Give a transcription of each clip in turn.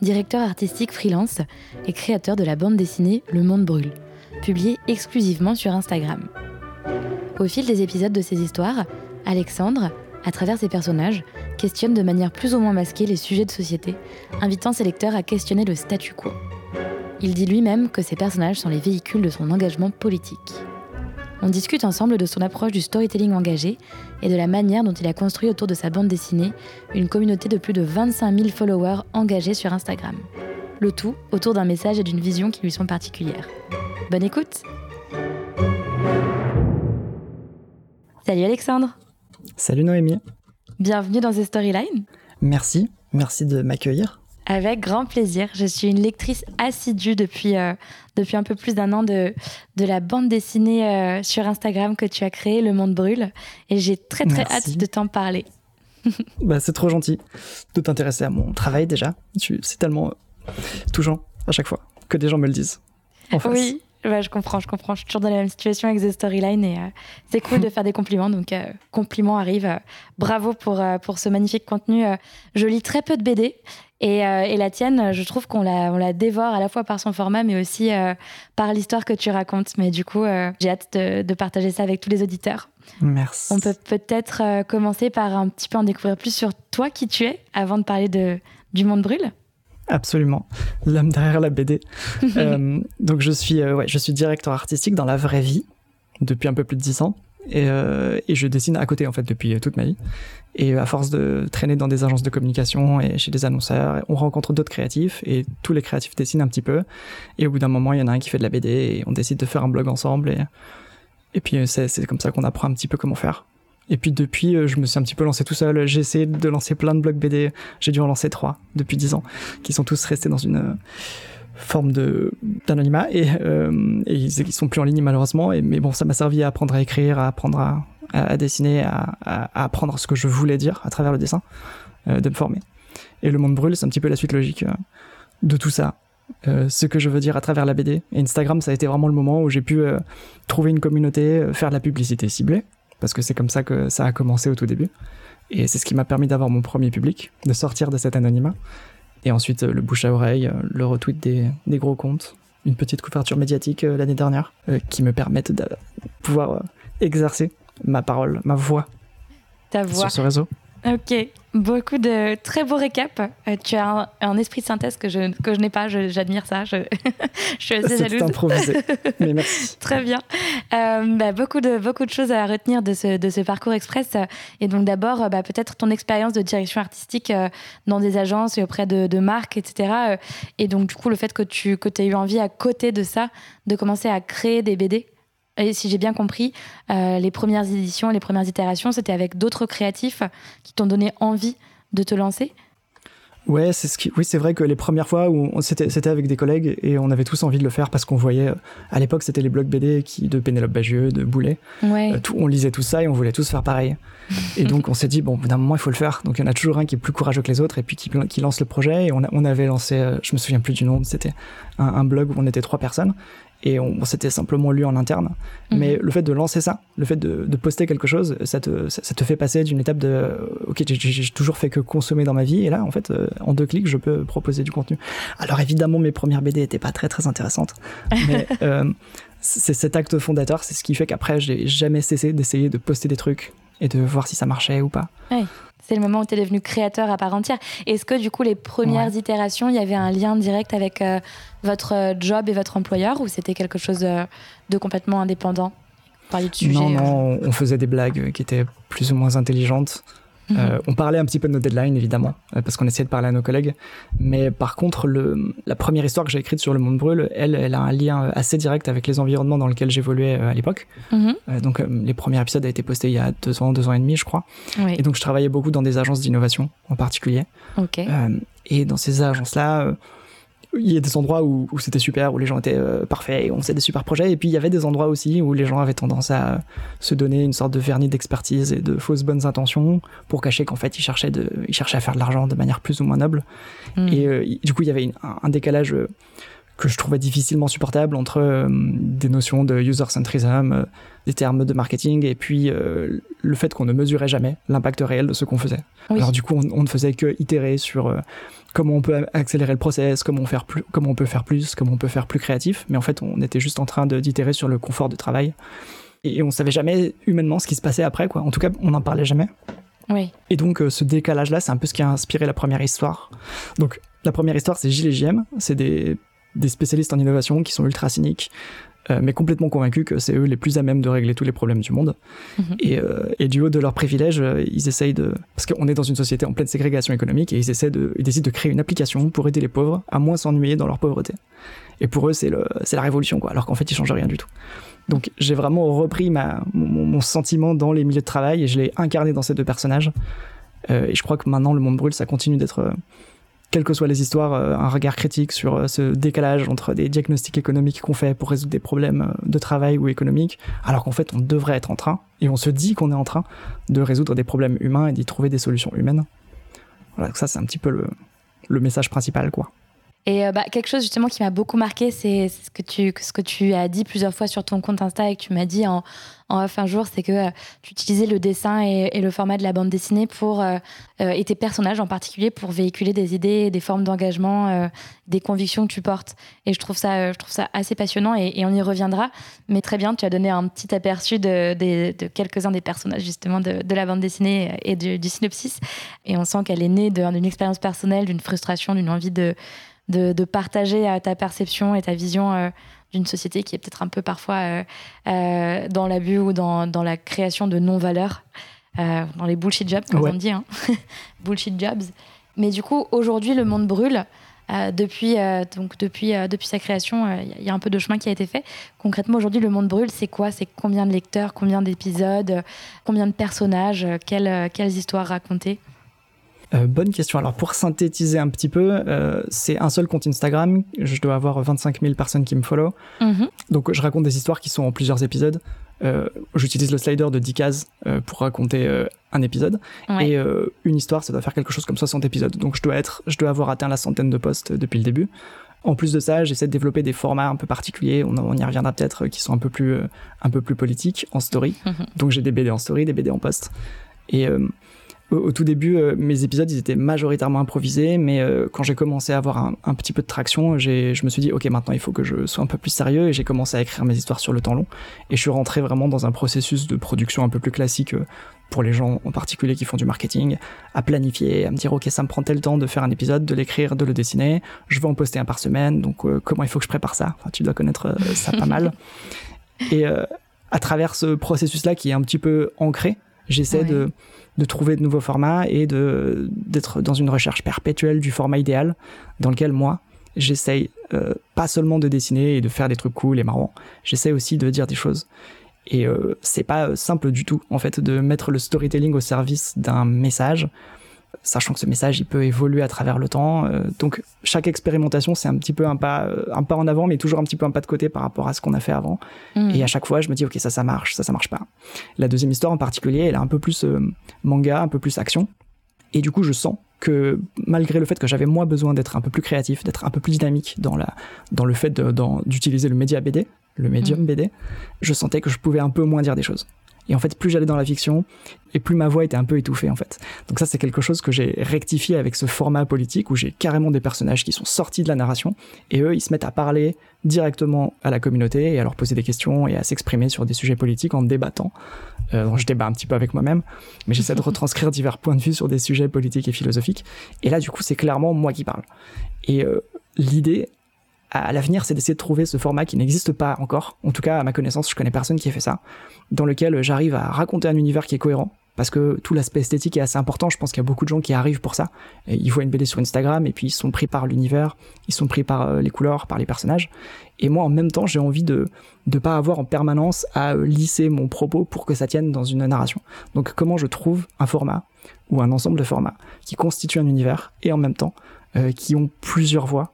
directeur artistique freelance et créateur de la bande dessinée Le Monde Brûle, publiée exclusivement sur Instagram. Au fil des épisodes de ces histoires, Alexandre, à travers ses personnages, questionne de manière plus ou moins masquée les sujets de société, invitant ses lecteurs à questionner le statu quo. Il dit lui-même que ses personnages sont les véhicules de son engagement politique. On discute ensemble de son approche du storytelling engagé et de la manière dont il a construit autour de sa bande dessinée une communauté de plus de 25 000 followers engagés sur Instagram. Le tout autour d'un message et d'une vision qui lui sont particulières. Bonne écoute Salut Alexandre Salut Noémie. Bienvenue dans The Storyline. Merci, merci de m'accueillir. Avec grand plaisir. Je suis une lectrice assidue depuis, euh, depuis un peu plus d'un an de, de la bande dessinée euh, sur Instagram que tu as créée, Le Monde Brûle. Et j'ai très très hâte de t'en parler. bah, c'est trop gentil de t'intéresser à mon travail déjà. C'est tellement touchant à chaque fois que des gens me le disent. En face. Oui, je comprends, je comprends. Je suis toujours dans la même situation avec The Storyline et euh, c'est cool de faire des compliments. Donc, euh, compliments arrivent. Euh, bravo pour, pour ce magnifique contenu. je lis très peu de BD et, et la tienne, je trouve qu'on la, on la dévore à la fois par son format mais aussi par l'histoire que tu racontes. Mais du coup, j'ai hâte de, de, partager ça avec tous les auditeurs. Merci. On peut peut-être commencer par un petit peu en découvrir plus sur toi, qui tu es, avant de parler de, du monde brûle. Absolument, l'homme derrière la BD. euh, donc je suis, euh, ouais, je suis directeur artistique dans la vraie vie depuis un peu plus de 10 ans. Et, euh, et, je dessine à côté en fait depuis toute ma vie. Et à force de traîner dans des agences de communication et chez des annonceurs, on rencontre d'autres créatifs et tous les créatifs dessinent un petit peu. Et au bout d'un moment, il y en a un qui fait de la BD et on décide de faire un blog ensemble. Et, et puis c'est comme ça qu'on apprend un petit peu comment faire. Et puis depuis, euh, je me suis un petit peu lancé tout seul. J'ai essayé de lancer plein de blogs BD. J'ai dû en lancer trois depuis dix ans, qui sont tous restés dans une euh, forme d'anonymat et, euh, ils, sont plus en ligne malheureusement. Mais bon, ça m'a servi à apprendre à écrire, à apprendre à, dessiner, à, apprendre ce que je voulais dire à travers le dessin, euh, de me former. Et le monde brûle, c'est un petit peu la suite logique euh, de tout ça. Ce que je veux dire à travers la BD. Et Instagram, ça a été vraiment le moment où j'ai pu trouver une communauté, faire de la publicité ciblée parce que c'est comme ça que ça a commencé au tout début. Et c'est ce qui m'a permis d'avoir mon premier public, de sortir de cet anonymat. Et ensuite, euh, le bouche à oreille, euh, le retweet des, des gros comptes, une petite couverture médiatique euh, l'année dernière, qui me permettent de pouvoir exercer ma parole, ma voix, Ta voix. sur ce réseau. Ok, beaucoup de très beaux récaps. Euh, tu as un, esprit de synthèse que je, que je n'ai pas, j'admire ça, je, je, suis assez jalouse. improvisé, mais merci. très bien. Euh, bah, beaucoup, de, beaucoup de choses à retenir de ce, de ce parcours express. Et donc d'abord, bah, peut-être ton expérience de direction artistique euh, dans des agences et auprès de, de marques, etc. Et donc du coup, le fait que tu que aies eu envie à côté de ça, de commencer à créer des BD. Et si j'ai bien compris, euh, les premières éditions, les premières itérations, c'était avec d'autres créatifs qui t'ont donné envie de te lancer? Ouais, c'est ce qui... oui, c'est vrai que les premières fois où c'était, c'était avec des collègues et on avait tous envie de le faire parce qu'on voyait, à l'époque, c'était les blogs BD qui, de Pénélope Bagieux, de Boulet. Ouais. Euh, tout, on lisait tout ça et on voulait tous faire pareil. et donc, on s'est dit, bon, d'un moment, il faut le faire. Donc, il y en a toujours un qui est plus courageux que les autres et puis qui, qui lance le projet. Et on, a, on avait lancé, euh, je me souviens plus du nom, c'était un, un blog où on était trois personnes et on, s'était simplement lu en interne. Mhm. Mais le fait de lancer ça, le fait de, de poster quelque chose, ça te, ça, te fait passer d'une étape de ok, j'ai toujours fait que consommer dans ma vie, et là, en fait, euh, en deux clics, je peux proposer du contenu. Alors évidemment, mes premières BD étaient pas très très intéressantes, mais euh, c'est cet acte fondateur, c'est ce qui fait qu'après, j'ai jamais cessé d'essayer de poster des trucs et de voir si ça marchait ou pas. Ouais. C'est le moment où tu es devenu créateur à part entière. Est-ce que du coup, les premières itérations, il y avait un lien direct avec euh, votre euh, job et votre employeur ou c'était quelque chose euh, de complètement indépendant? De sujet, Non, non, on faisait des blagues qui étaient plus ou moins intelligentes. Mhm. Euh, on parlait un petit peu de nos deadlines, évidemment, euh, parce qu'on essayait de parler à nos collègues. Mais par contre, le, la première histoire que j'ai écrite sur le monde brûle, elle, elle a un lien assez direct avec les environnements dans lesquels j'évoluais euh, à l'époque. Mhm. donc, les premiers épisodes ont été postés il y a deux ans, deux ans et demi, je crois. Et donc, je travaillais beaucoup dans des agences d'innovation, en particulier. et dans ces agences-là, il y a des endroits où, c'était super, où les gens étaient euh, parfaits, on faisait des super projets, et puis il y avait des endroits aussi où les gens avaient tendance à se donner une sorte de vernis d'expertise et de fausses bonnes intentions pour cacher qu'en fait ils cherchaient, de, ils cherchaient à faire de l'argent de manière plus ou moins noble. Hmm. Et euh, du coup, il y avait un, décalage euh, que je trouvais difficilement supportable entre des notions de user-centrism, des termes de marketing, et puis le fait qu'on ne mesurait jamais l'impact réel de ce qu'on faisait. Alors du coup, on, on, ne faisait que itérer sur comment on peut accélérer le process, comment on, faire plus, comment on peut faire plus, comment on peut faire plus créatif. Mais en fait, on était juste en train d'itérer sur le confort de travail. Et on savait jamais humainement ce qui se passait après, quoi. En tout cas, on n'en parlait jamais. Oui. Et donc, euh, ce décalage-là, c'est un peu ce qui a inspiré la première histoire. Donc, la première histoire, c'est Gilles et JM. C'est des, des spécialistes en innovation qui sont ultra cyniques, euh, mais complètement convaincus que c'est eux les plus à même de régler tous les problèmes du monde. Mhm. Et, euh, et, du haut de leurs privilèges, euh, ils essayent de... Parce qu'on est dans une société en pleine ségrégation économique et ils, essaient de, ils décident de créer une application pour aider les pauvres à moins s'ennuyer dans leur pauvreté. Et pour eux, c'est la révolution, quoi, alors qu'en fait, ils changent rien du tout. Donc j'ai vraiment repris ma, mon, mon, sentiment dans les milieux de travail et je l'ai incarné dans ces deux personnages. et je crois que maintenant, le monde brûle, ça continue d'être quelles que soient les histoires, euh, un regard critique sur euh, ce décalage entre des diagnostics économiques qu'on fait pour résoudre des problèmes euh, de travail ou économiques, alors qu'en fait on devrait être en train, et on se dit qu'on est en train de résoudre des problèmes humains et d'y trouver des solutions humaines. Voilà, ça c'est un petit peu le, le message principal, quoi. Et bah, quelque chose justement qui m'a beaucoup marqué, c'est ce que tu ce que tu as dit plusieurs fois sur ton compte Insta et que tu m'as dit en, en off un jour, c'est que euh, tu utilisais le dessin et, le format de la bande dessinée pour, euh, euh, et tes personnages en particulier pour véhiculer des idées, des formes d'engagement, des convictions que tu portes. Et je trouve ça, je trouve ça assez passionnant et, on y reviendra. Mais très bien, tu as donné un petit aperçu de, de, quelques-uns des personnages justement de, la bande dessinée et du, synopsis. Et on sent qu'elle est née d'une expérience personnelle, d'une frustration, d'une envie de, de, partager ta perception et ta vision d'une société qui est peut-être un peu parfois euh, euh, dans l'abus ou dans, dans, la création de non-valeurs, euh, dans les bullshit jobs, comme on dit. Hein. bullshit jobs. Mais du coup, aujourd'hui, le monde brûle. depuis, donc depuis, depuis sa création, il y a un peu de chemin qui a été fait. Concrètement, aujourd'hui, le monde brûle, c'est quoi? C'est combien de lecteurs, combien d'épisodes, combien de personnages, quelles, quelles histoires raconter euh, bonne question. Alors pour synthétiser un petit peu, euh, c'est un seul compte Instagram. Je dois avoir 25 000 personnes qui me follow. Mhm. Donc je raconte des histoires qui sont en plusieurs épisodes. Euh, j'utilise le slider de 10 cases pour raconter un épisode. Et une histoire, ça doit faire quelque chose comme 60 épisodes. Donc je dois, être, je dois avoir atteint la centaine de posts depuis le début. En plus de ça, j'essaie de développer des formats un peu particuliers, on, on y reviendra peut-être, qui sont un peu plus, un peu plus politiques en story. Mhm. Donc j'ai des BD en story, des BD en post. Et au, tout début, euh, mes épisodes, ils étaient majoritairement improvisés, mais euh, quand j'ai commencé à avoir un, petit peu de traction, je me suis dit, ok, maintenant il faut que je sois un peu plus sérieux, et j'ai commencé à écrire mes histoires sur le temps long. Et je suis rentré vraiment dans un processus de production un peu plus classique euh, pour les gens en particulier qui font du marketing, à planifier, à me dire, ok, ça me prend tel temps de faire un épisode, de l'écrire, de le dessiner, je vais en poster un par semaine, donc comment il faut que je prépare ça? Enfin, Tu dois connaître ça pas mal. Et à travers ce processus-là qui est un petit peu ancré, j'essaie de de trouver de nouveaux formats et de d'être dans une recherche perpétuelle du format idéal dans lequel moi j'essaye euh, pas seulement de dessiner et de faire des trucs cool et marrants, j'essaie aussi de dire des choses. Et euh, c'est pas simple du tout en fait de mettre le storytelling au service d'un message sachant que ce message il peut évoluer à travers le temps. Euh, donc chaque expérimentation c'est un petit peu un pas euh, un pas en avant, mais toujours un petit peu un pas de côté par rapport à ce qu'on a fait avant. Mm. Et à chaque fois je me dis ok ça ça marche, ça ça marche pas. La deuxième histoire en particulier elle est un peu plus euh, manga, un peu plus action. Et du coup je sens que malgré le fait que j'avais moins besoin d'être un peu plus créatif, d'être un peu plus dynamique dans la dans le fait d'utiliser le média BD, le médium mm. BD, je sentais que je pouvais un peu moins dire des choses. Et en fait, plus j'allais dans la fiction, et plus ma voix était un peu étouffée en fait. Donc ça c'est quelque chose que j'ai rectifié avec ce format politique où j'ai carrément des personnages qui sont sortis de la narration et eux ils se mettent à parler directement à la communauté et à leur poser des questions et à s'exprimer sur des sujets politiques en débattant. Euh, je débat un petit peu avec moi-même, mais j'essaie de retranscrire divers points de vue sur des sujets politiques et philosophiques. Et là du coup c'est clairement moi qui parle. Et euh, l'idée à l'avenir, c'est d'essayer de trouver ce format qui n'existe pas encore. En tout cas, à ma connaissance, je connais personne qui ait fait ça, dans lequel j'arrive à raconter un univers qui est cohérent, parce que tout l'aspect esthétique est assez important. Je pense qu'il y a beaucoup de gens qui arrivent pour ça. Ils voient une BD sur Instagram et puis ils sont pris par l'univers, ils sont pris par euh, les couleurs, par les personnages. Et moi, en même temps, j'ai envie de ne pas avoir en permanence à euh, lisser mon propos pour que ça tienne dans une narration. Donc, comment je trouve un format ou un ensemble de formats qui constituent un univers et en même temps euh, qui ont plusieurs voix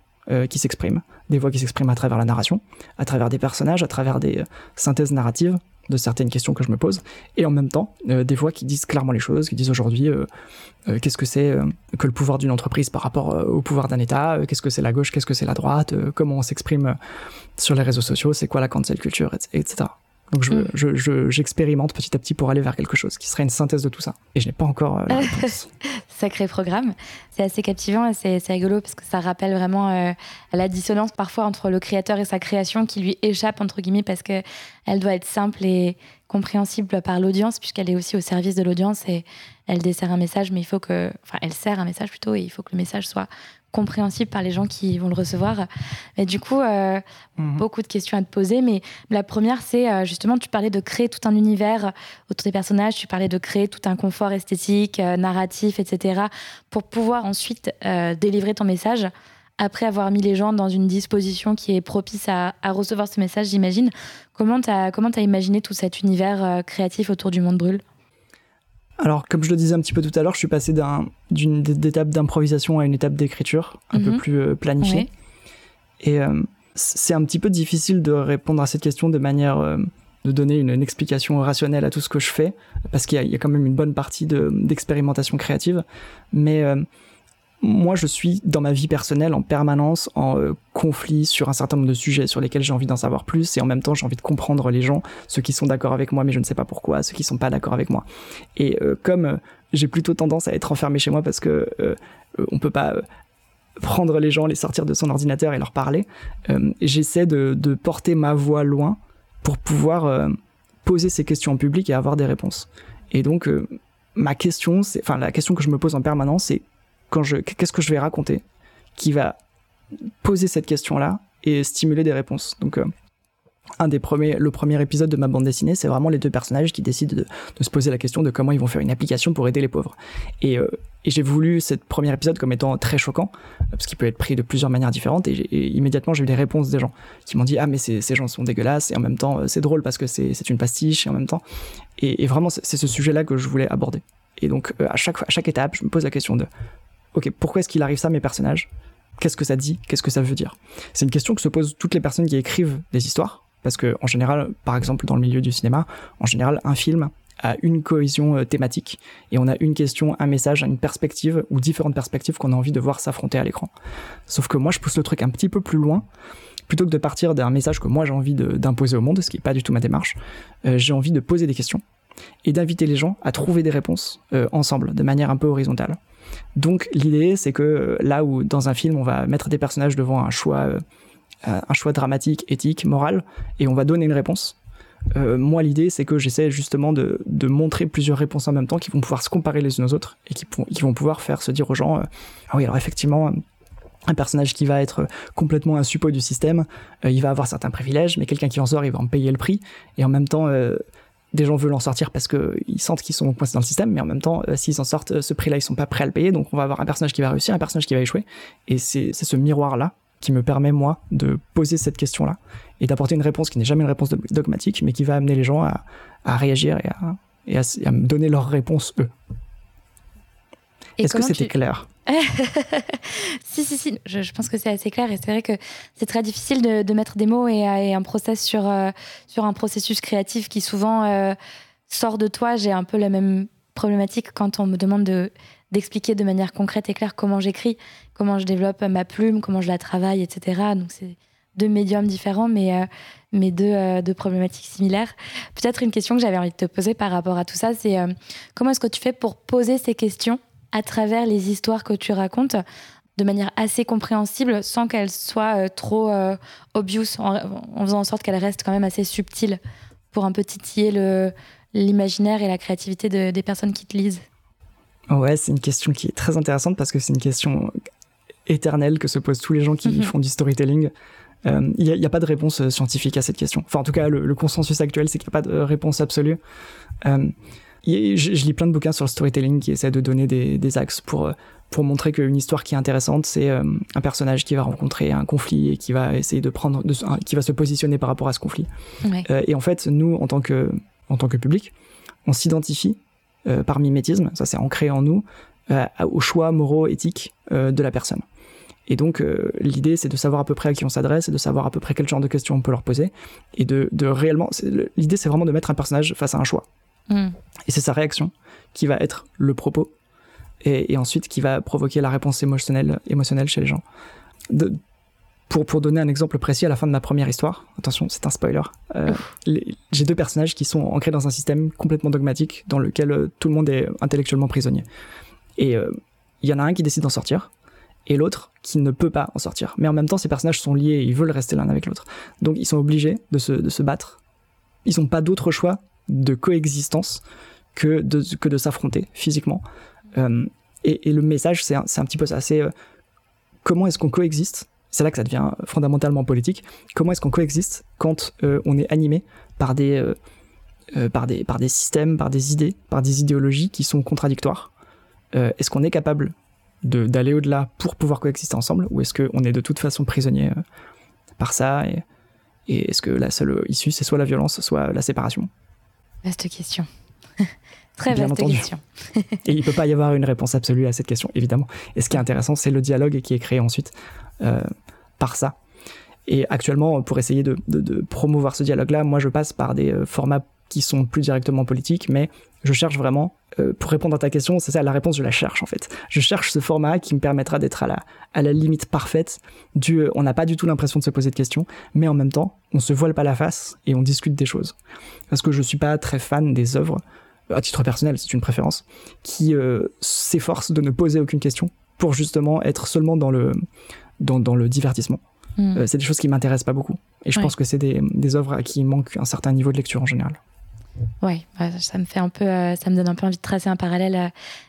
qui s'expriment, des voix qui s'expriment à travers la narration, à travers des personnages, à travers des synthèses narratives, de certaines questions que je me pose, et en même temps euh, des voix qui disent clairement les choses, qui disent aujourd'hui euh, euh, qu'est-ce que c'est que le pouvoir d'une entreprise par rapport au pouvoir d'un État, qu'est-ce que c'est la gauche, qu'est-ce que c'est la droite, comment on s'exprime sur les réseaux sociaux, c'est quoi la cancel culture, etc. Donc mm. je, j'expérimente petit à petit pour aller vers quelque chose qui serait une synthèse de tout ça. Et je n'ai pas encore la réponse. Sacré programme. C'est assez captivant et c'est, rigolo parce que ça rappelle vraiment la dissonance parfois entre le créateur et sa création qui lui échappe entre guillemets parce que elle doit être simple et compréhensible par l'audience puisqu'elle est aussi au service de l'audience et elle dessert un message mais il faut que enfin elle sert un message plutôt et il faut que le message soit compréhensible par les gens qui vont le recevoir. Et du coup, euh, mhm. beaucoup de questions à te poser. Mais la première, c'est euh, justement, tu parlais de créer tout un univers autour des personnages, tu parlais de créer tout un confort esthétique, euh, narratif, etc., pour pouvoir ensuite délivrer ton message. Après avoir mis les gens dans une disposition qui est propice à, recevoir ce message, j'imagine. Comment tu as, as imaginé tout cet univers créatif autour du monde brûle? Alors, comme je le disais un petit peu tout à l'heure, je suis passé d'une étape d'improvisation à une étape d'écriture un peu mhm. plus euh, planifiée. Et euh, c'est un petit peu difficile de répondre à cette question de manière euh, de donner une, explication rationnelle à tout ce que je fais, parce qu'il y, a quand même une bonne partie d'expérimentation créative. Mais moi, je suis dans ma vie personnelle en permanence en euh, conflit sur un certain nombre de sujets sur lesquels j'ai envie d'en savoir plus et en même temps j'ai envie de comprendre les gens, ceux qui sont d'accord avec moi mais je ne sais pas pourquoi, ceux qui sont pas d'accord avec moi. Et euh, comme euh, j'ai plutôt tendance à être enfermé chez moi parce que on peut pas prendre les gens, les sortir de son ordinateur et leur parler, j'essaie de, de, porter ma voix loin pour pouvoir poser ces questions en public et avoir des réponses. Et donc ma question, enfin la question que je me pose en permanence, c'est qu'est-ce que je vais raconter qui va poser cette question-là et stimuler des réponses. Donc, euh, un des premiers, le premier épisode de ma bande dessinée, c'est vraiment les deux personnages qui décident de, se poser la question de comment ils vont faire une application pour aider les pauvres. Et, euh, j'ai voulu ce premier épisode comme étant très choquant, parce qu'il peut être pris de plusieurs manières différentes, et, immédiatement j'ai eu des réponses des gens qui m'ont dit Ah, mais ces gens sont dégueulasses, et en même temps euh, c'est drôle parce que c'est une pastiche, et en même temps. Et, vraiment, c'est ce sujet-là que je voulais aborder. Et donc, à chaque étape, je me pose la question de ok, pourquoi est-ce qu'il arrive ça à mes personnages? Qu'est-ce que ça dit? Qu'est-ce que ça veut dire? C'est une question que se posent toutes les personnes qui écrivent des histoires, parce que en général, par exemple dans le milieu du cinéma, en général, un film a une cohésion euh, thématique et on a une question, un message, une perspective ou différentes perspectives qu'on a envie de voir s'affronter à l'écran. Sauf que moi, je pousse le truc un petit peu plus loin. Plutôt que de partir d'un message que moi j'ai envie d'imposer au monde, ce qui n'est pas du tout ma démarche, euh, j'ai envie de poser des questions et d'inviter les gens à trouver des réponses euh, ensemble, de manière un peu horizontale. Donc l'idée, c'est que euh, là où dans un film, on va mettre des personnages devant un choix, euh, un choix dramatique, éthique, moral, et on va donner une réponse. Euh, moi, l'idée, c'est que j'essaie justement de, montrer plusieurs réponses en même temps qui vont pouvoir se comparer les unes aux autres et qui, vont pouvoir faire se dire aux gens Ah oui, alors effectivement, un personnage qui va être complètement un suppôt du système, il va avoir certains privilèges, mais quelqu'un qui en sort, il va en payer le prix. Et en même temps, des gens veulent en sortir parce qu'ils sentent qu'ils sont coincés dans le système, mais en même temps, euh, s'ils en sortent, euh, ce prix-là, ils sont pas prêts à le payer. Donc, on va avoir un personnage qui va réussir, un personnage qui va échouer. Et c'est ce miroir-là qui me permet, moi, de poser cette question-là et d'apporter une réponse qui n'est jamais une réponse dogmatique, mais qui va amener les gens à, réagir et à, et à me donner leur réponse, eux. Est-ce que c'était clair? Si, si, si. Je, pense que c'est assez clair et c'est vrai que c'est très difficile de, mettre des mots et, un process sur, euh, sur un processus créatif qui souvent euh, sort de toi. J'ai un peu la même problématique quand on me demande de d'expliquer de manière concrète et claire comment j'écris, comment je développe ma plume, comment je la travaille, etc. Donc c'est deux médiums différents, mais, mais deux, deux, problématiques similaires. Peut-être une question que j'avais envie de te poser par rapport à tout ça, c'est comment est-ce que tu fais pour poser ces questions à travers les histoires que tu racontes de manière assez compréhensible sans qu'elles soient trop obvious, en, en, faisant en sorte qu'elles restent quand même assez subtiles pour un peu titiller l'imaginaire et la créativité des personnes qui te lisent Ouais, c'est une question qui est très intéressante parce que c'est une question éternelle que se posent tous les gens qui mhm. font du storytelling. Euh, il n'y a, pas de réponse euh, scientifique à cette question. Enfin, en tout cas, le, consensus actuel, c'est qu'il n'y a pas de réponse absolue. Euh, je, je, lis plein de bouquins sur le storytelling qui essaient de donner des, des axes pour, pour montrer qu'une histoire qui est intéressante, c'est un personnage qui va rencontrer un conflit et qui va essayer de prendre, de, qui va se positionner par rapport à ce conflit. et en fait, nous, en tant que, en tant que public, on s'identifie euh, par mimétisme, ça c'est ancré en nous, euh, aux choix moraux, éthiques euh, de la personne. Et donc l'idée c'est de savoir à peu près à qui on s'adresse et de savoir à peu près quel genre de questions on peut leur poser. Et de, de réellement, l'idée c'est vraiment de mettre un personnage face à un choix. Hmm. Et c'est sa réaction qui va être le propos et, et, ensuite qui va provoquer la réponse émotionnelle, émotionnelle chez les gens. De, pour, pour donner un exemple précis, à la fin de ma première histoire, attention, c'est un spoiler, euh, j'ai deux personnages qui sont ancrés dans un système complètement dogmatique dans lequel euh, tout le monde est intellectuellement prisonnier. Et euh, il y en a un qui décide d'en sortir, et l'autre qui ne peut pas en sortir. Mais en même temps, ces personnages sont liés, ils veulent rester l'un avec l'autre. Donc ils sont obligés de se, de se battre. Ils n'ont pas d'autre choix de coexistence que de, que de s'affronter physiquement. Euh, et, le message, c'est un, un, petit peu ça, c'est comment est-ce qu'on coexiste? C'est là que ça devient fondamentalement politique. Comment est-ce qu'on coexiste quand euh, on est animé par des, euh, euh, par, des, par des systèmes, par des idées, par des idéologies qui sont contradictoires? Est-ce qu'on est capable d'aller au-delà pour pouvoir coexister ensemble ou est-ce qu'on est de toute façon prisonnier par ça et est-ce que la seule issue c'est soit la violence, soit la séparation? Vaste question. Très vaste question. et il ne peut pas y avoir une réponse absolue à cette question, évidemment. Et ce qui est intéressant, c'est le dialogue qui est créé ensuite euh, par ça. Et actuellement, pour essayer de, promouvoir ce dialogue-là, moi je passe par des euh, formats qui sont plus directement politiques, mais je cherche vraiment, euh, pour répondre à ta question, c'est ça, la réponse, je la cherche en fait. Je cherche ce format qui me permettra d'être à la, à la limite parfaite du on n'a pas du tout l'impression de se poser de questions, mais en même temps, on se voile pas la face et on discute des choses. Parce que je suis pas très fan des œuvres, à titre personnel, c'est une préférence, qui s'efforcent de ne poser aucune question pour justement être seulement dans le, dans, le divertissement. Hmm. Euh, c'est des choses qui m'intéressent pas beaucoup. Et je pense que c'est des, des œuvres à qui manque un certain niveau de lecture en général. Ouais, ça me fait un peu, euh, ça me donne un peu envie de tracer un parallèle euh,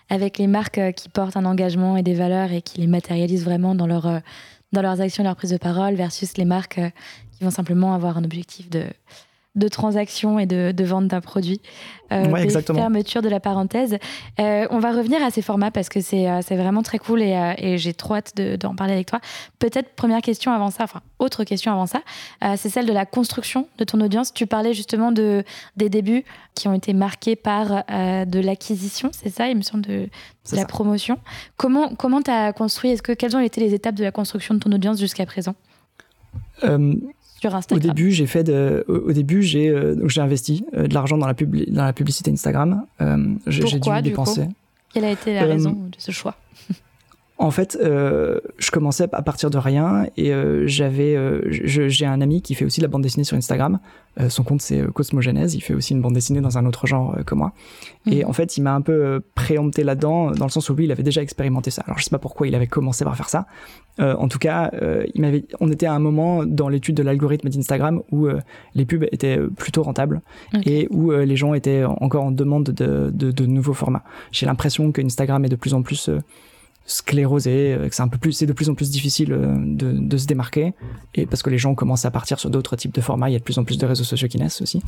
avec les marques qui portent un engagement et des valeurs et qui les matérialisent vraiment dans dans leurs actions, leur prise de parole, versus les marques qui vont simplement avoir un objectif de de transaction et de, vente d'un produit. Euh, ouais, fermeture de la parenthèse. Euh, on va revenir à ces formats parce que c'est euh, vraiment très cool et, euh, et j'ai trop hâte d'en parler avec toi. Peut-être première question avant ça, enfin autre question avant ça, c'est celle de la construction de ton audience. Tu parlais justement de, des débuts qui ont été marqués par de l'acquisition, c'est ça, il me semble, de, la promotion. Comment comment tu as construit, est-ce que quelles ont été les étapes de la construction de ton audience jusqu'à présent? Au début, j'ai fait de, au, début, j'ai euh, j'ai investi euh, de l'argent dans la dans la publicité Instagram. Euh, j'ai dû dépenser. Quelle a été la raison de ce choix? En fait, euh, je commençais à partir de rien et euh, j'avais, euh, j'ai un ami qui fait aussi de la bande dessinée sur Instagram. son compte c'est Cosmogenèse. Il fait aussi une bande dessinée dans un autre genre que moi. Et mhm. en fait, il m'a un peu préempté là-dedans dans le sens où lui, il avait déjà expérimenté ça. Alors je sais pas pourquoi il avait commencé par faire ça. en tout cas, il m'avait, on était à un moment dans l'étude de l'algorithme d'Instagram où les pubs étaient plutôt rentables et où les gens étaient encore en demande de, de, de nouveaux formats. J'ai l'impression que Instagram est de plus en plus sclérosé, euh, c'est un peu plus, c'est de plus en plus difficile euh, de, de, se démarquer, et parce que les gens commencent à partir sur d'autres types de formats, il y a de plus en plus de réseaux sociaux qui naissent aussi.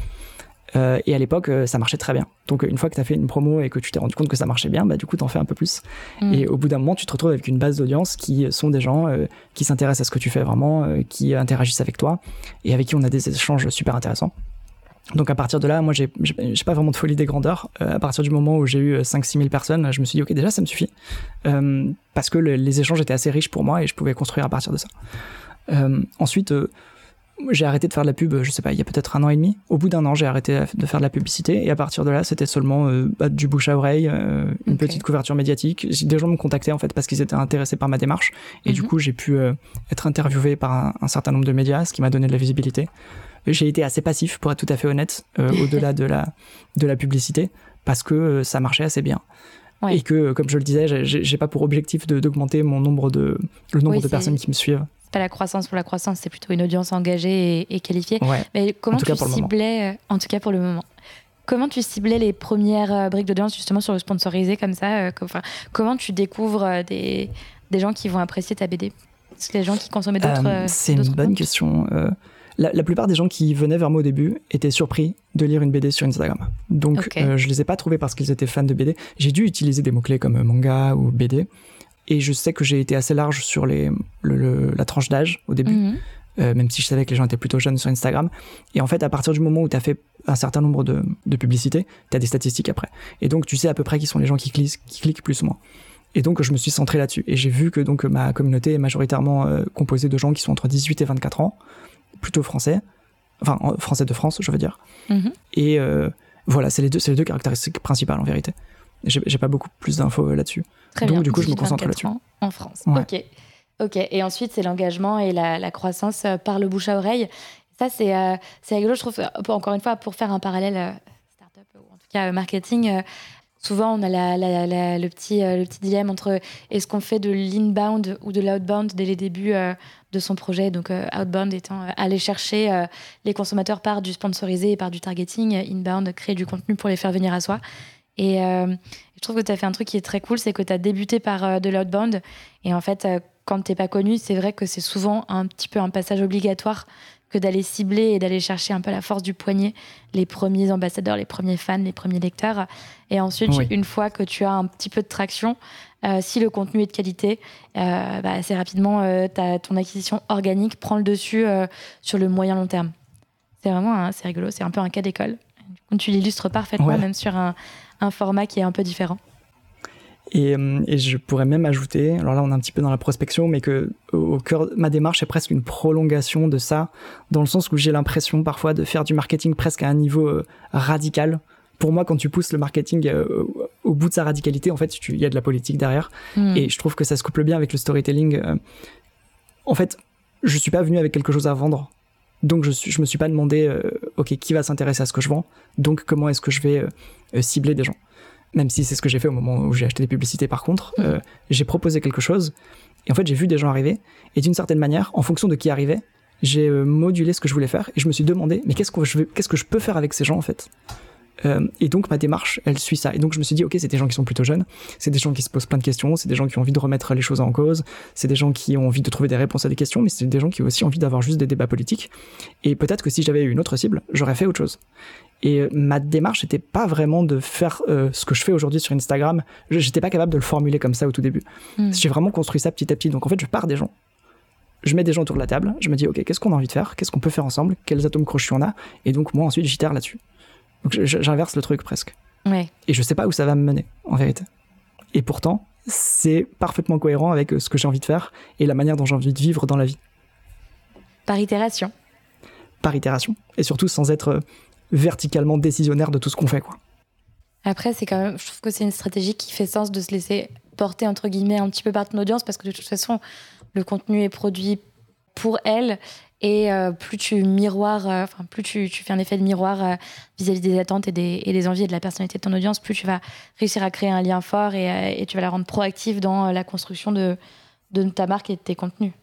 Euh, et à l'époque, ça marchait très bien. Donc une fois que tu as fait une promo et que tu t'es rendu compte que ça marchait bien, bah du coup t'en fais un peu plus. Mm. Et au bout d'un moment, tu te retrouves avec une base d'audience qui sont des gens qui s'intéressent à ce que tu fais vraiment, qui interagissent avec toi et avec qui on a des échanges super intéressants. Donc à partir de là, moi j'ai pas vraiment de folie des grandeurs. Euh, à partir du moment où j'ai eu 5-6 000 personnes, je me suis dit ok déjà ça me suffit euh, parce que les échanges étaient assez riches pour moi et je pouvais construire à partir de ça. Euh, ensuite, j'ai arrêté de faire de la pub, je sais pas, il y a peut-être un an et demi. Au bout d'un an, j'ai arrêté de faire de la publicité et à partir de là, c'était seulement euh, bah, du bouche à oreille, euh, une petite couverture médiatique. Des gens me contactaient en fait parce qu'ils étaient intéressés par ma démarche et du Mhm. coup, j'ai pu euh, être interviewé par un, un certain nombre de médias, ce qui m'a donné de la visibilité. J'ai été assez passif, pour être tout à fait honnête, euh, au-delà de la de la publicité, parce que euh, ça marchait assez bien. Ouais. Et que, comme je le disais, j'ai- pas pour objectif d'augmenter mon nombre de le nombre Oui, de personnes qui me suivent. C'est pas la croissance pour la croissance, c'est plutôt une audience engagée et, et qualifiée. Ouais. Mais comment tu ciblais, euh, en tout cas pour le moment, comment tu ciblais les premières briques d'audience justement sur le sponsorisé comme ça euh, comme- enfin, Comment tu découvres des, des gens qui vont apprécier ta BD que les gens qui consommaient d'autres. Euh, c'est une bonne comptes question. Euh, la, la plupart des gens qui venaient vers moi au début étaient surpris de lire une BD sur Instagram. Donc, Ok. euh, je les ai pas trouvés parce qu'ils étaient fans de BD. J'ai dû utiliser des mots-clés comme manga ou BD. Et je sais que j'ai été assez large sur les, le- le- la tranche d'âge au début, Mhm. euh, même si je savais que les gens étaient plutôt jeunes sur Instagram. Et en fait, à partir du moment où tu as fait un certain nombre de, de publicités, tu as des statistiques après. Et donc, tu sais à peu près qui sont les gens qui cliquent, qui cliquent plus ou moins. Et donc, je me suis centré là-dessus. Et j'ai vu que donc ma communauté est majoritairement euh, composée de gens qui sont entre 18 et 24 ans, plutôt français, enfin en- français de France, je veux dire. Mhm. Et euh, voilà, c'est les deux, les deux caractéristiques principales en vérité. J'ai pas beaucoup plus d'infos euh, là-dessus. Donc, bien. du coup, je me 18-24 concentre là-dessus. En France. Ouais. Ok. Ok. Et ensuite, c'est l'engagement et la, la croissance euh, par le bouche à oreille. Ça, c'est euh, rigolo, je trouve. Encore une fois, pour faire un parallèle euh, startup ou en tout cas marketing, souvent on a la- la- la- le, petit, le petit dilemme entre est-ce qu'on fait de l'inbound ou de l'outbound dès les débuts de son projet. Donc, euh, outbound étant euh, aller chercher euh, les consommateurs par du sponsorisé et par du targeting. Inbound, créer du contenu pour les faire venir à soi. Et je trouve que tu as fait un truc qui est très cool, c'est que tu as débuté par de l'outbound. Et en fait, quand t'es pas connu, c'est vrai que c'est souvent un petit peu un passage obligatoire que d'aller cibler et d'aller chercher un peu la force du poignet les premiers ambassadeurs, les premiers fans, les premiers lecteurs. Et ensuite, Oui. une fois que tu as un petit peu de traction, euh, si le contenu est de qualité, euh, bah, assez rapidement, euh, ton acquisition organique prend le dessus euh, sur le moyen long terme. C'est vraiment c'est rigolo, c'est un peu un cas d'école. Tu l'illustres parfaitement, Ouais. même sur un, un format qui est un peu différent. Et, euh, et je pourrais même ajouter, alors là on est un petit peu dans la prospection, mais que au cœur, ma démarche est presque une prolongation de ça, dans le sens où j'ai l'impression parfois de faire du marketing presque à un niveau euh, radical. Pour moi, quand tu pousses le marketing euh, au- bout de sa radicalité, en fait, il y a de la politique derrière. Hmm. Et je trouve que ça se couple bien avec le storytelling. En fait, je suis pas venu avec quelque chose à vendre. Donc je, suis, je me suis pas demandé, ok, qui va s'intéresser à ce que je vends Donc comment est-ce que je vais cibler des gens Même si c'est ce que j'ai fait au moment où j'ai acheté des publicités par contre, euh, j'ai proposé quelque chose. Et en fait, j'ai vu des gens arriver. Et d'une certaine manière, en fonction de qui arrivait, j'ai euh, modulé ce que je voulais faire. Et je me suis demandé, mais qu'est-ce que je, vais- qu'est-ce que je peux faire avec ces gens en fait? Euh, et donc ma démarche, elle suit ça. Et donc je me suis dit, ok, c'est des gens qui sont plutôt jeunes, c'est des gens qui se posent plein de questions, c'est des gens qui ont envie de remettre les choses en cause, c'est des gens qui ont envie de trouver des réponses à des questions, mais c'est des gens qui ont aussi envie d'avoir juste des débats politiques. Et peut-être que si j'avais eu une autre cible, j'aurais fait autre chose. Et euh, ma démarche n'était pas vraiment de faire euh, ce que je fais aujourd'hui sur Instagram. Je- J'étais pas capable de le formuler comme ça au tout début. Hmm. J'ai vraiment construit ça petit à petit. Donc en fait, je pars des gens. Je mets des gens autour de la table. Je me dis, ok, qu'est-ce qu'on a envie de faire? Qu'est-ce qu'on peut faire ensemble? Quels atomes crochus on a? Et donc moi ensuite, j'itère là-dessus. Donc j'inverse le truc presque. Ouais. Et je sais pas où ça va me mener, en vérité. Et pourtant, c'est parfaitement cohérent avec euh, ce que j'ai envie de faire et la manière dont j'ai envie de vivre dans la vie, Par itération. par itération. Et surtout sans être verticalement décisionnaire de tout ce qu'on fait, quoi. Après, c'est quand même, je trouve que c'est une stratégie qui fait sens de se laisser porter entre guillemets un petit peu par ton audience parce que de toute façon, le contenu est produit pour elle et euh, plus tu miroirs, euh, plus tu, fais un effet de miroir euh, vis-à-vis des attentes et des, et des envies et de la personnalité de ton audience, plus tu vas réussir à créer un lien fort et, et tu vas la rendre proactive dans la construction de, de ta marque et de tes contenus.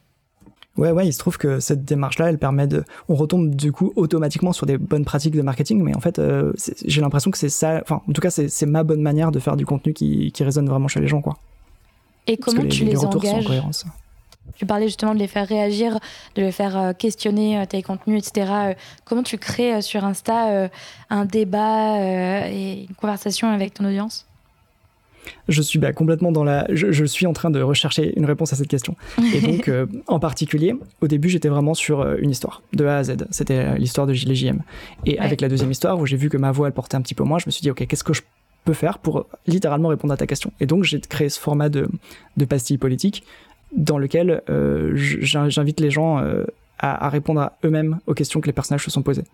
Ouais, ouais, il se trouve que cette démarche-là, elle permet de. On retombe du coup automatiquement sur des bonnes pratiques de marketing, mais en fait, euh, j'ai l'impression que c'est ça. Enfin, en tout cas, c'est ma bonne manière de faire du contenu qui, qui résonne vraiment chez les gens, quoi. Et Parce comment que tu les, retours sont en engages cohérence. Tu parlais justement de les faire réagir, de les faire euh, questionner euh, tes contenus, etc. Comment tu crées sur Insta un débat et une conversation avec ton audience? Je suis bah, complètement dans la. Je, je suis en train de rechercher une réponse à cette question. Et donc, euh, en particulier, au début, j'étais vraiment sur euh, une histoire, de A à Z. C'était euh, l'histoire de Gilet JM. Et Ouais. avec la deuxième histoire, où j'ai vu que ma voix, elle portait un petit peu moins, je me suis dit, OK, qu'est-ce que je peux faire pour littéralement répondre à ta question? Et donc, j'ai créé ce format de, de pastille politique dans lequel euh, j'invite les gens euh, à, répondre à eux-mêmes aux questions que les personnages se sont posées.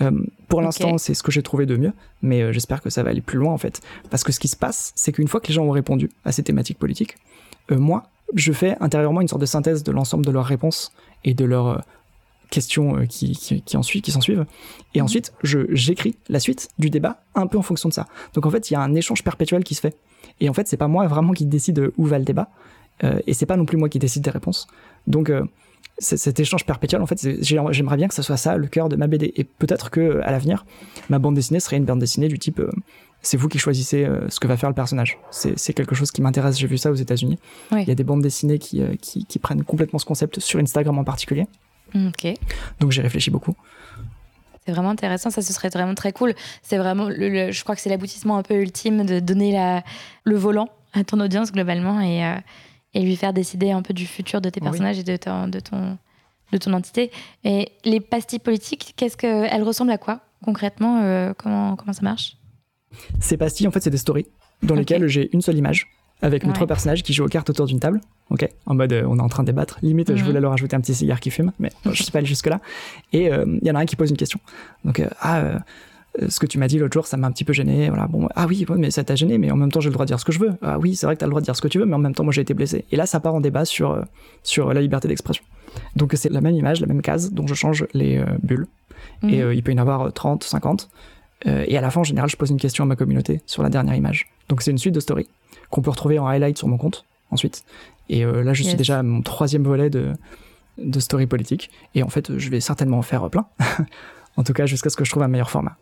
Euh, pour l'instant, c'est ce que j'ai trouvé de mieux, mais euh, j'espère que ça va aller plus loin en fait. Parce que ce qui se passe, c'est qu'une fois que les gens ont répondu à ces thématiques politiques, euh, moi, je fais intérieurement une sorte de synthèse de l'ensemble de leurs réponses et de leurs questions qui, qui, qui, en suivent, qui s'en suivent. Et mhm. ensuite, j'écris la suite du débat un peu en fonction de ça. Donc en fait, il y a un échange perpétuel qui se fait. Et en fait, c'est pas moi vraiment qui décide où va le débat, et c'est pas non plus moi qui décide des réponses. Donc cet échange perpétuel, en fait, j'aimerais bien que ce soit ça le cœur de ma BD. Et peut-être que à l'avenir, ma bande dessinée serait une bande dessinée du type euh, c'est vous qui choisissez ce que va faire le personnage. C'est quelque chose qui m'intéresse. J'ai vu ça aux États-Unis. Il y a des bandes dessinées qui, qui, prennent complètement ce concept sur Instagram en particulier. Ok. Donc j'ai réfléchi beaucoup. C'est vraiment intéressant, ça ce serait vraiment très cool. C'est vraiment, le, je crois que c'est l'aboutissement un peu ultime de donner la, le volant à ton audience globalement et, et lui faire décider un peu du futur de tes personnages et de ton, de, ton, de ton entité. Et les pastilles politiques, qu'est-ce qu'elles ressemblent à quoi concrètement euh, comment, comment ça marche? Ces pastilles, en fait, c'est des stories dans lesquelles j'ai une seule image avec nos trois personnages qui jouent aux cartes autour d'une table. Ok, en mode euh, on est en train de débattre. Limite, je mhm. voulais leur ajouter un petit cigare qui fume, mais je suis pas allé jusque là. Et euh, il y en a un qui pose une question. Donc ah ce que tu m'as dit l'autre jour, ça m'a un petit peu gêné. Voilà, bon, ah oui, mais ça t'a gêné, mais en même temps, j'ai le droit de dire ce que je veux. Ah oui, c'est vrai que t'as le droit de dire ce que tu veux, mais en même temps, moi, j'ai été blessé. Et là, ça part en débat sur, euh, sur la liberté d'expression. Donc, c'est la même image, la même case, dont je change les euh, bulles. Et mhm. il peut y en avoir 30, 50. et à la fin, en général, je pose une question à ma communauté sur la dernière image. Donc, c'est une suite de stories qu'on peut retrouver en highlight sur mon compte ensuite. Et là, je suis déjà à mon troisième volet de, de story politique. Et en fait, je vais certainement en faire plein. en tout cas, jusqu'à ce que je trouve un meilleur format.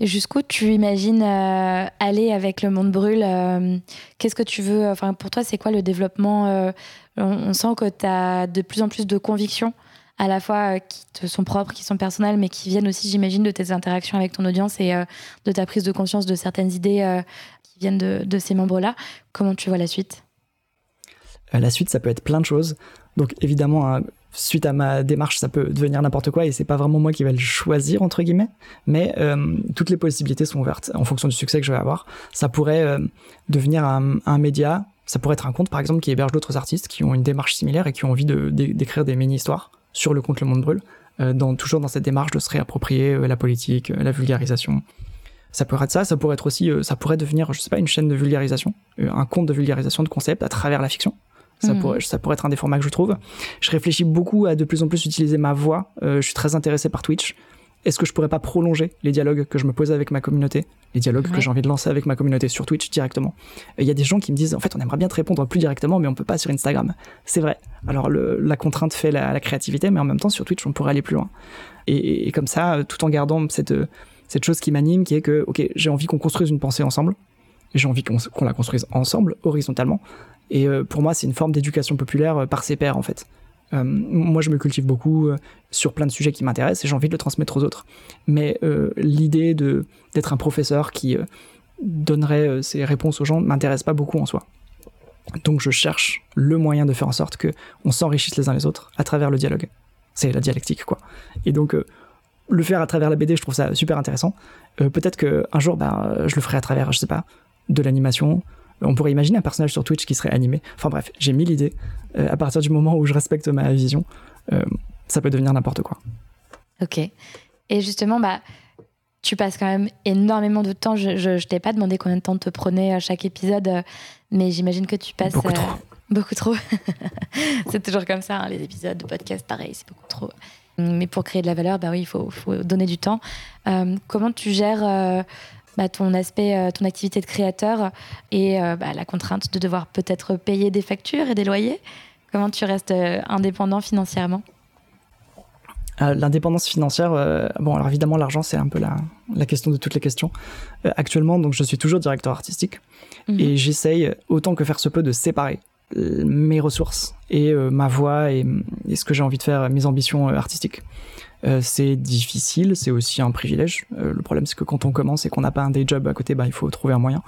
Jusqu'où tu imagines euh, aller avec le monde brûle euh, Qu'est-ce que tu veux Enfin, pour toi, c'est quoi le développement euh, on, sent que tu as de plus en plus de convictions, à la fois qui te sont propres, qui sont personnelles, mais qui viennent aussi, j'imagine, de tes interactions avec ton audience et de ta prise de conscience de certaines idées qui viennent de, de ces membres-là. Comment tu vois la suite? La suite, ça peut être plein de choses. Donc, évidemment, suite à ma démarche, ça peut devenir n'importe quoi et c'est pas vraiment moi qui vais le choisir entre guillemets, mais euh, toutes les possibilités sont ouvertes en fonction du succès que je vais avoir. Ça pourrait euh, devenir un, média, ça pourrait être un compte par exemple qui héberge d'autres artistes qui ont une démarche similaire et qui ont envie de d'écrire des mini-histoires sur le compte Le Monde Brûle, euh, toujours dans cette démarche de se réapproprier la politique, la vulgarisation. Ça pourrait être ça, ça pourrait aussi, ça pourrait devenir, je sais pas, une chaîne de vulgarisation, un compte de vulgarisation de concepts à travers la fiction. Ça, mhm. pourrait, ça pourrait être un des formats que je trouve. Je réfléchis beaucoup à de plus en plus utiliser ma voix. Euh, je suis très intéressé par Twitch. Est-ce que je pourrais pas prolonger les dialogues que je me pose avec ma communauté, les dialogues que j'ai envie de lancer avec ma communauté sur Twitch directement Il y a des gens qui me disent en fait on aimerait bien te répondre plus directement, mais on peut pas sur Instagram. C'est vrai. Alors le, la contrainte fait la, créativité, mais en même temps sur Twitch on pourrait aller plus loin. Et, comme ça, tout en gardant cette cette chose qui m'anime, qui est que ok j'ai envie qu'on construise une pensée ensemble, j'ai envie qu'on la construise ensemble horizontalement et euh, pour moi, c'est une forme d'éducation populaire euh, par ses pairs, en fait. Euh, moi, je me cultive beaucoup sur plein de sujets qui m'intéressent et j'ai envie de le transmettre aux autres. Mais l'idée de d'être un professeur qui donnerait ses réponses aux gens m'intéresse pas beaucoup en soi. Donc, je cherche le moyen de faire en sorte que on s'enrichisse les uns les autres à travers le dialogue. C'est la dialectique, quoi. Et donc, le faire à travers la BD, je trouve ça super intéressant. Peut-être qu'un jour, ben, je le ferai à travers, je sais pas, de l'animation, on pourrait imaginer un personnage sur Twitch qui serait animé. Enfin bref, j'ai mille idées. Euh, à partir du moment où je respecte ma vision, euh, ça peut devenir n'importe quoi. Ok. Et justement, bah, tu passes quand même énormément de temps. Je ne t'ai pas demandé combien de temps te prenait à chaque épisode, euh, mais j'imagine que tu passes. Beaucoup trop. Beaucoup trop. c'est toujours comme ça, hein, les épisodes de podcast, pareil, c'est beaucoup trop. Mais pour créer de la valeur, bah oui, il faut, faut, donner du temps. comment tu gères bah, ton aspect, euh, ton activité de créateur et euh, bah, la contrainte de devoir peut-être payer des factures et des loyers Comment tu restes euh, indépendant financièrement? L'indépendance financière, bon alors évidemment l'argent c'est un peu la, la, question de toutes les questions. actuellement donc je suis toujours directeur artistique mhm. et j'essaye autant que faire se peut de séparer mes ressources et ma voix et, et ce que j'ai envie de faire, mes ambitions artistiques. Euh, c'est difficile, c'est aussi un privilège. Euh, le problème, c'est que quand on commence et qu'on n'a pas un day job à côté, bah, il faut trouver un moyen.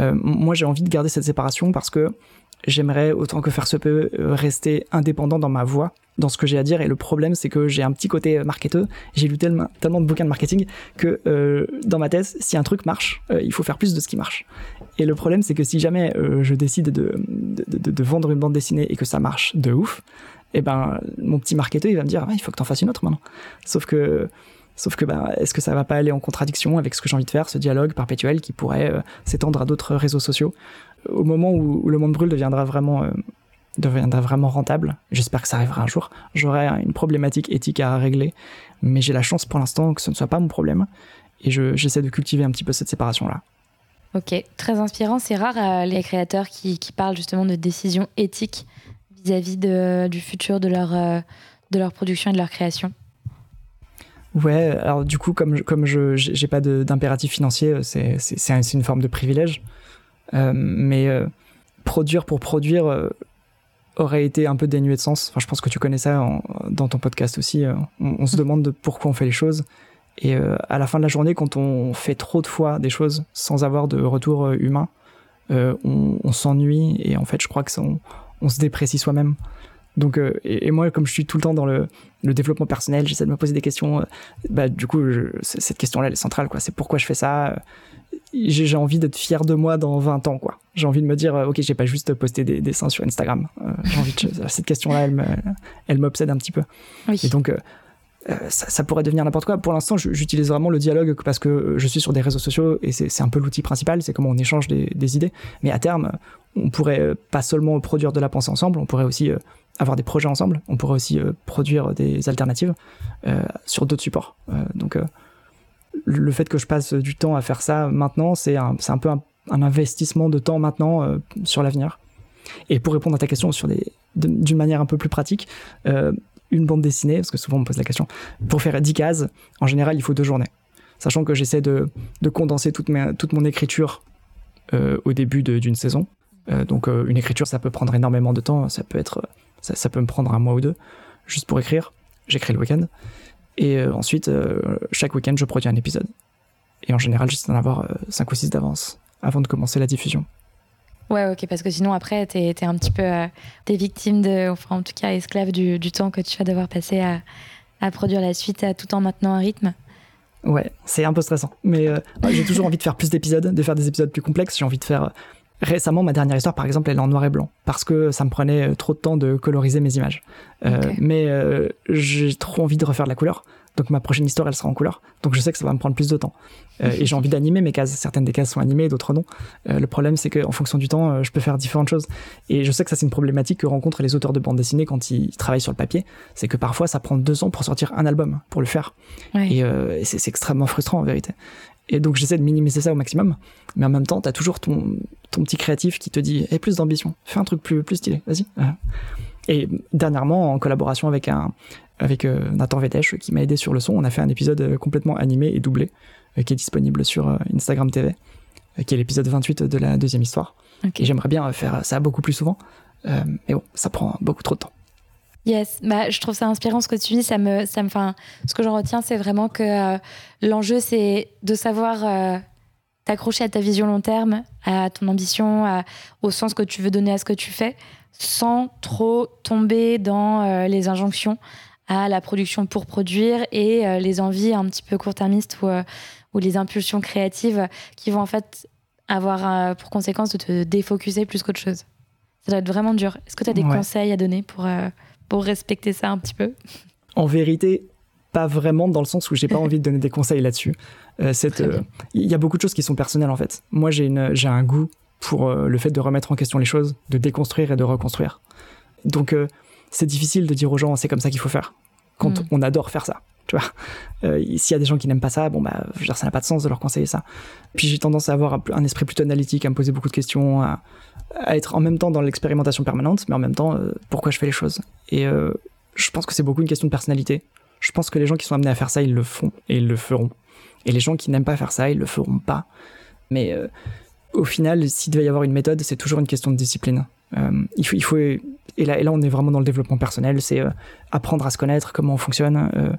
Euh, moi, j'ai envie de garder cette séparation parce que j'aimerais, autant que faire se peut, rester indépendant dans ma voix, dans ce que j'ai à dire. Et le problème, c'est que j'ai un petit côté marketeur. J'ai lu tellement, de bouquins de marketing que dans ma thèse, si un truc marche, il faut faire plus de ce qui marche. Et le problème, c'est que si jamais je décide de, de, de, vendre une bande dessinée et que ça marche de ouf, et eh ben mon petit marketeur il va me dire ah, il faut que tu en fasses une autre maintenant. Sauf que Sauf que ben, est-ce que ça va pas aller en contradiction avec ce que j'ai envie de faire, ce dialogue perpétuel qui pourrait euh, s'étendre à d'autres réseaux sociaux? Au moment où, le monde brûle deviendra vraiment, euh, deviendra vraiment rentable, j'espère que ça arrivera un jour, j'aurai une problématique éthique à régler, mais j'ai la chance pour l'instant que ce ne soit pas mon problème, et j'essaie de cultiver un petit peu cette séparation-là. Ok, très inspirant. C'est rare euh, les créateurs qui, parlent justement de décisions éthiques vis-à-vis de, du futur de leur, euh, de leur production et de leur création. Ouais, alors du coup, comme, comme je n'ai pas d'impératif financier, euh, c'est une forme de privilège. mais produire pour produire aurait été un peu dénué de sens. Enfin, je pense que tu connais ça dans ton podcast aussi. On, on, se demande de pourquoi on fait les choses. Et euh, à la fin de la journée, quand on fait trop de fois des choses sans avoir de retour euh, humain, euh, on, s'ennuie et en fait, je crois que ça, on, se déprécie soi-même. Donc, et, moi, comme je suis tout le temps dans le, le développement personnel, j'essaie de me poser des questions. bah, du coup, cette question-là, elle est centrale. Quoi. C'est pourquoi je fais ça. J'ai, envie d'être fier de moi dans 20 ans. Quoi. J'ai envie de me dire, ok, j'ai pas juste posté des dessins sur Instagram. j'ai envie de, cette question-là, elle, elle m'obsède un petit peu. Oui. Et donc, euh, ça, pourrait devenir n'importe quoi. Pour l'instant, j'utilise vraiment le dialogue parce que je suis sur des réseaux sociaux et c'est un peu l'outil principal, c'est comment on échange des, idées. Mais à terme, on pourrait euh, pas seulement produire de la pensée ensemble, on pourrait aussi euh, avoir des projets ensemble, on pourrait aussi produire des alternatives sur d'autres supports. donc, le fait que je passe du temps à faire ça maintenant, c'est un, un, peu un, investissement de temps maintenant sur l'avenir. Et pour répondre à ta question sur d'une manière un peu plus pratique, une bande dessinée, parce que souvent on me pose la question, pour faire 10 cases, en général, il faut deux journées. Sachant que j'essaie de, condenser toute, mon écriture euh, au début d'une saison. Euh, donc euh, une écriture, ça peut prendre énormément de temps, ça peut, être, ça, peut me prendre un mois ou deux, juste pour écrire. J'écris le week-end. Et ensuite, chaque week-end, je produis un épisode. Et en général, j'essaie d'en avoir 5 ou 6 d'avance, avant de commencer la diffusion. Ouais, ok, parce que sinon après, t'es es un petit peu euh, victime de, enfin en tout cas esclave du, du, temps que tu vas devoir passer à, à produire la suite tout en maintenant un rythme. Ouais, c'est un peu stressant. Mais euh, j'ai toujours envie de faire plus d'épisodes, de faire des épisodes plus complexes. J'ai envie de faire. Euh, récemment, ma dernière histoire, par exemple, elle est en noir et blanc parce que ça me prenait trop de temps de coloriser mes images. Mais j'ai trop envie de refaire de la couleur. Donc ma prochaine histoire, elle sera en couleur. Donc je sais que ça va me prendre plus de temps. Euh, et j'ai envie d'animer mes cases. Certaines des cases sont animées, d'autres non. Euh, le problème, c'est qu'en fonction du temps, euh, je peux faire différentes choses. Et je sais que ça, c'est une problématique que rencontrent les auteurs de bande dessinée quand ils travaillent sur le papier. C'est que parfois, ça prend deux ans pour sortir un album, pour le faire. Et, c'est extrêmement frustrant en vérité. Et donc j'essaie de minimiser ça au maximum. Mais en même temps, t'as toujours ton, ton petit créatif qui te dit Eh, plus d'ambition, fais un truc plus, plus stylé, vas-y. Et dernièrement, en collaboration avec un, avec euh, Nathan Vetesh qui m'a aidé sur le son. On a fait un épisode euh, complètement animé et doublé euh, qui est disponible sur Instagram TV, qui est l'épisode 28 de la deuxième histoire. Et j'aimerais bien faire ça beaucoup plus souvent. mais bon, ça prend beaucoup trop de temps. Yes, bah, je trouve ça inspirant ce que tu dis. Ça me, ça me, ce que j'en retiens, c'est vraiment que l'enjeu, c'est de savoir t'accrocher à ta vision long terme, à ton ambition, au sens que tu veux donner à ce que tu fais, sans trop tomber dans les injonctions à la production pour produire et euh, les envies un petit peu court-termistes ou, euh, ou, les impulsions créatives qui vont en fait avoir euh, pour conséquence de te défocuser plus qu'autre chose. Ça doit être vraiment dur. Est-ce que tu as des conseils à donner pour, pour respecter ça un petit peu? En vérité, pas vraiment dans le sens où j'ai pas envie de donner des conseils là-dessus. Il y a beaucoup de choses qui sont personnelles en fait. Moi, j'ai un goût pour le fait de remettre en question les choses, de déconstruire et de reconstruire. Donc, c'est difficile de dire aux gens c'est comme ça qu'il faut faire quand mm. on adore faire ça. Tu vois, euh, s'il y a des gens qui n'aiment pas ça, bon bah, je veux dire, ça n'a pas de sens de leur conseiller ça. Puis j'ai tendance à avoir un, esprit plutôt analytique, à me poser beaucoup de questions, à, être en même temps dans l'expérimentation permanente, mais en même temps, euh, pourquoi je fais les choses. Et euh, je pense que c'est beaucoup une question de personnalité. Je pense que les gens qui sont amenés à faire ça, ils le font et ils le feront. Et les gens qui n'aiment pas faire ça, ils le feront pas. Mais au final, s'il devait y avoir une méthode, c'est toujours une question de discipline. il faut, il faut et là, et là, on est vraiment dans le développement personnel, c'est euh, apprendre à se connaître, comment on fonctionne, euh,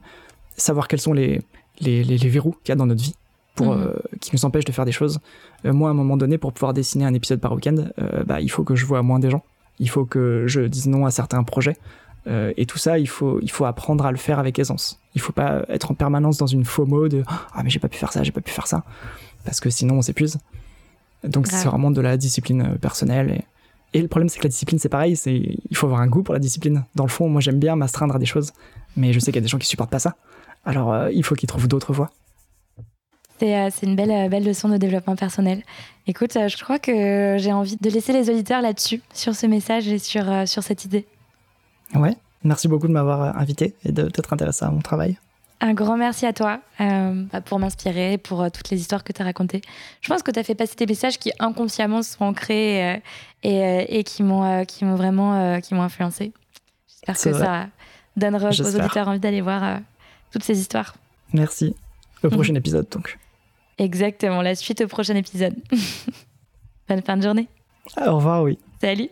savoir quels sont les, les, les, verrous qu'il y a dans notre vie pour, mhm. euh, qui nous empêchent de faire des choses. moi, à un moment donné, pour pouvoir dessiner un épisode par week-end, bah, il faut que je vois moins des gens. Il faut que je dise non à certains projets. et tout ça, il faut, il faut apprendre à le faire avec aisance. Il faut pas être en permanence dans une faux mode ah mais j'ai pas pu faire ça, j'ai pas pu faire ça, parce que sinon on s'épuise. Donc c'est vraiment de la discipline personnelle et Et le problème, c'est que la discipline, c'est pareil, c'est il faut avoir un goût pour la discipline. Dans le fond, moi, j'aime bien m'astreindre à des choses, mais je sais qu'il y a des gens qui supportent pas ça. Alors, euh, il faut qu'ils trouvent d'autres voies. C'est euh, une belle, euh, belle leçon de développement personnel. Écoute, je crois que j'ai envie de laisser les auditeurs là-dessus, sur ce message et sur, sur cette idée. Ouais, merci beaucoup de m'avoir invité et de t'être intéressé à mon travail. Un grand merci à toi euh, bah, pour m'inspirer, pour euh, toutes les histoires que tu as racontées. Je pense que tu as fait passer des messages qui inconsciemment sont ancrés euh, et, et, qui m'ont qui m'ont vraiment qui m'ont influencé. J'espère que ça donnera aux auditeurs envie d'aller voir toutes ces histoires. Merci. Au prochain épisode donc. Exactement, la suite au prochain épisode. Bonne fin de journée. Au revoir, oui. Salut.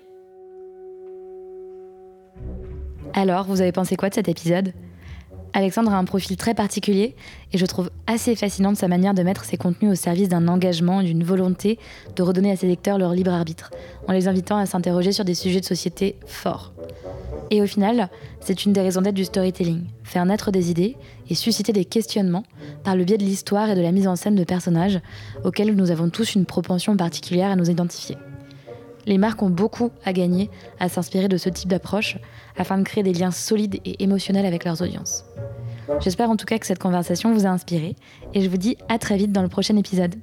Alors, vous avez pensé quoi de cet épisode? Alexandre a un profil très particulier et je trouve assez fascinante sa manière de mettre ses contenus au service d'un engagement, d'une volonté de redonner à ses lecteurs leur libre arbitre, en les invitant à s'interroger sur des sujets de société forts. Et au final, c'est une des raisons d'être du storytelling, faire naître des idées et susciter des questionnements par le biais de l'histoire et de la mise en scène de personnages auxquels nous avons tous une propension particulière à nous identifier. Les marques ont beaucoup à gagner à s'inspirer de ce type d'approche afin de créer des liens solides et émotionnels avec leurs audiences. J'espère en tout cas que cette conversation vous a inspiré et je vous dis à très vite dans le prochain épisode.